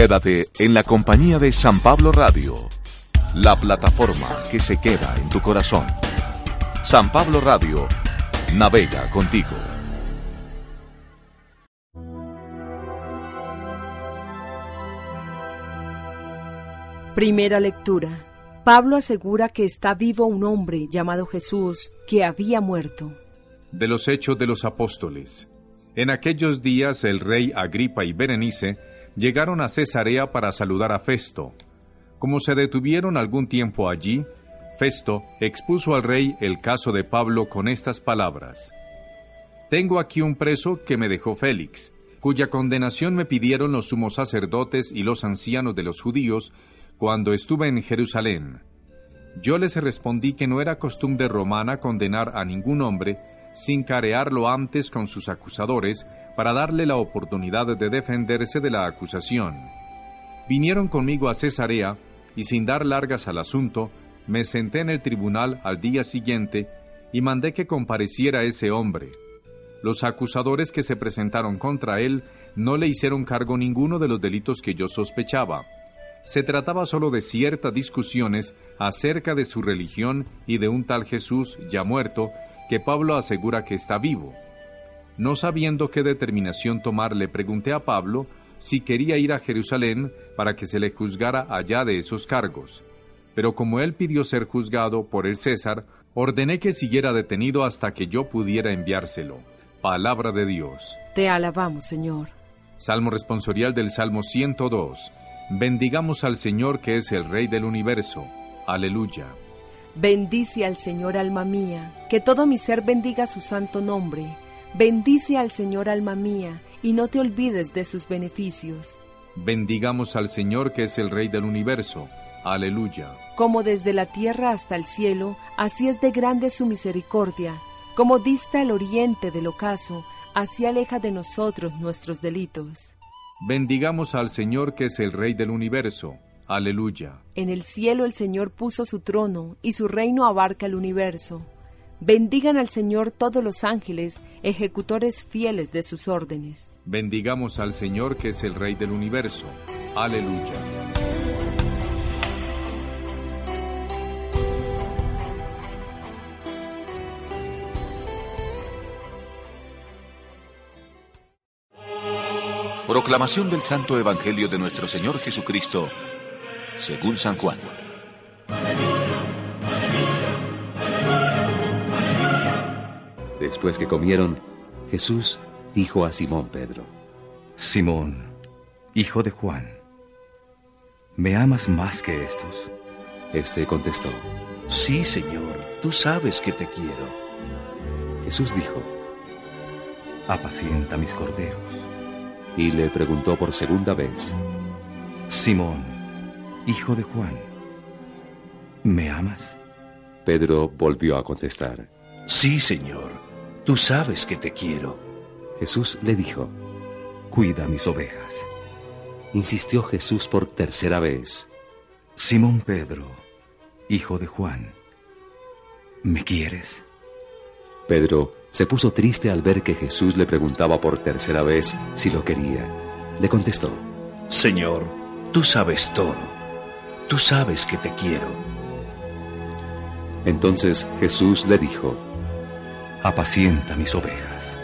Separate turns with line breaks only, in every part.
Quédate en la compañía de San Pablo Radio, la plataforma que se queda en tu corazón. San Pablo Radio navega contigo.
Primera lectura. Pablo asegura que está vivo un hombre llamado Jesús que había muerto.
De los Hechos de los Apóstoles. En aquellos días el rey Agripa y Berenice llegaron a Cesarea para saludar a Festo. Como se detuvieron algún tiempo allí, Festo expuso al rey el caso de Pablo con estas palabras. Tengo aquí un preso que me dejó Félix, cuya condenación me pidieron los sumos sacerdotes y los ancianos de los judíos cuando estuve en Jerusalén. Yo les respondí que no era costumbre romana condenar a ningún hombre sin carearlo antes con sus acusadores para darle la oportunidad de defenderse de la acusación. Vinieron conmigo a Cesarea y sin dar largas al asunto, me senté en el tribunal al día siguiente y mandé que compareciera ese hombre. Los acusadores que se presentaron contra él no le hicieron cargo ninguno de los delitos que yo sospechaba. Se trataba solo de ciertas discusiones acerca de su religión y de un tal Jesús ya muerto que Pablo asegura que está vivo. No sabiendo qué determinación tomar, le pregunté a Pablo si quería ir a Jerusalén para que se le juzgara allá de esos cargos. Pero como él pidió ser juzgado por el César, ordené que siguiera detenido hasta que yo pudiera enviárselo. Palabra de Dios.
Te alabamos, Señor.
Salmo responsorial del Salmo 102. Bendigamos al Señor que es el Rey del universo. Aleluya.
Bendice al Señor alma mía, que todo mi ser bendiga su santo nombre. Bendice al Señor alma mía, y no te olvides de sus beneficios.
Bendigamos al Señor que es el Rey del universo. Aleluya.
Como desde la tierra hasta el cielo, así es de grande su misericordia. Como dista el oriente del ocaso, así aleja de nosotros nuestros delitos.
Bendigamos al Señor que es el Rey del universo. Aleluya.
En el cielo el Señor puso su trono, y su reino abarca el universo. Bendigan al Señor todos los ángeles, ejecutores fieles de sus órdenes.
Bendigamos al Señor que es el Rey del universo. Aleluya.
Proclamación del Santo Evangelio de nuestro Señor Jesucristo, según San Juan.
Después que comieron, Jesús dijo a Simón Pedro,
Simón, hijo de Juan, ¿me amas más que estos?
Este contestó,
Sí, Señor, tú sabes que te quiero.
Jesús dijo,
Apacienta mis corderos.
Y le preguntó por segunda vez,
Simón, hijo de Juan, ¿me amas?
Pedro volvió a contestar,
Sí, Señor, tú sabes que te quiero.
Jesús le dijo,
Cuida mis ovejas.
Insistió Jesús por tercera vez,
Simón Pedro, hijo de Juan, ¿me quieres?
Pedro se puso triste al ver que Jesús le preguntaba por tercera vez si lo quería. Le contestó,
Señor, tú sabes todo. Tú sabes que te quiero.
Entonces Jesús le dijo,
Apacienta mis ovejas.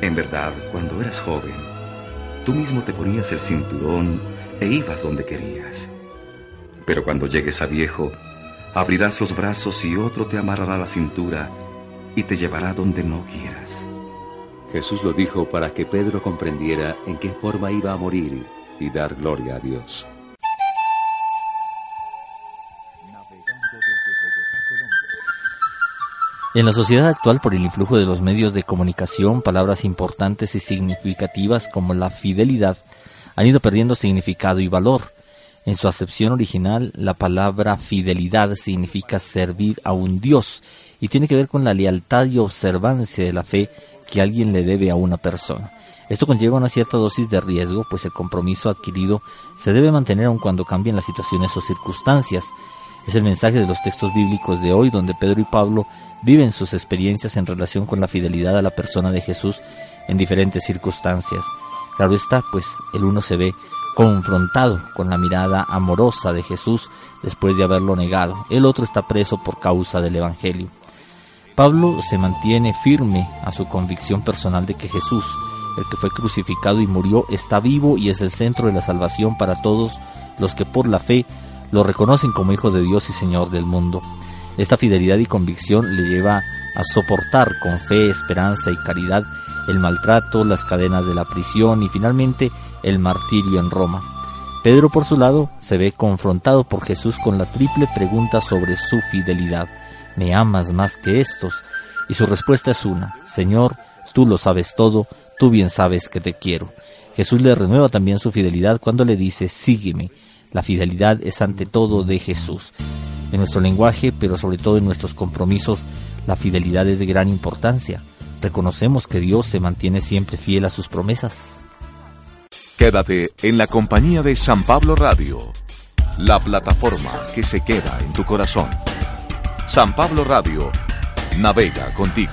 En verdad, cuando eras joven, tú mismo te ponías el cinturón e ibas donde querías. Pero cuando llegues a viejo, abrirás los brazos y otro te amarrará la cintura y te llevará donde no quieras.
Jesús lo dijo para que Pedro comprendiera en qué forma iba a morir y dar gloria a Dios.
En la sociedad actual, por el influjo de los medios de comunicación, palabras importantes y significativas como la fidelidad han ido perdiendo significado y valor. En su acepción original, la palabra fidelidad significa servir a un Dios y tiene que ver con la lealtad y observancia de la fe que alguien le debe a una persona. Esto conlleva una cierta dosis de riesgo, pues el compromiso adquirido se debe mantener aun cuando cambien las situaciones o circunstancias. Es el mensaje de los textos bíblicos de hoy, donde Pedro y Pablo viven sus experiencias en relación con la fidelidad a la persona de Jesús en diferentes circunstancias. Claro está, pues el uno se ve confrontado con la mirada amorosa de Jesús después de haberlo negado. El otro está preso por causa del Evangelio. Pablo se mantiene firme a su convicción personal de que Jesús, el que fue crucificado y murió, está vivo y es el centro de la salvación para todos los que por la fe lo reconocen como Hijo de Dios y Señor del mundo. Esta fidelidad y convicción le lleva a soportar con fe, esperanza y caridad el maltrato, las cadenas de la prisión y finalmente el martirio en Roma. Pedro, por su lado, se ve confrontado por Jesús con la triple pregunta sobre su fidelidad. ¿Me amas más que estos? Y su respuesta es una, Señor, tú lo sabes todo, tú bien sabes que te quiero. Jesús le renueva también su fidelidad cuando le dice, sígueme. La fidelidad es ante todo de Jesús. En nuestro lenguaje, pero sobre todo en nuestros compromisos, la fidelidad es de gran importancia. Reconocemos que Dios se mantiene siempre fiel a sus promesas.
Quédate en la compañía de San Pablo Radio, la plataforma que se queda en tu corazón. San Pablo Radio navega contigo.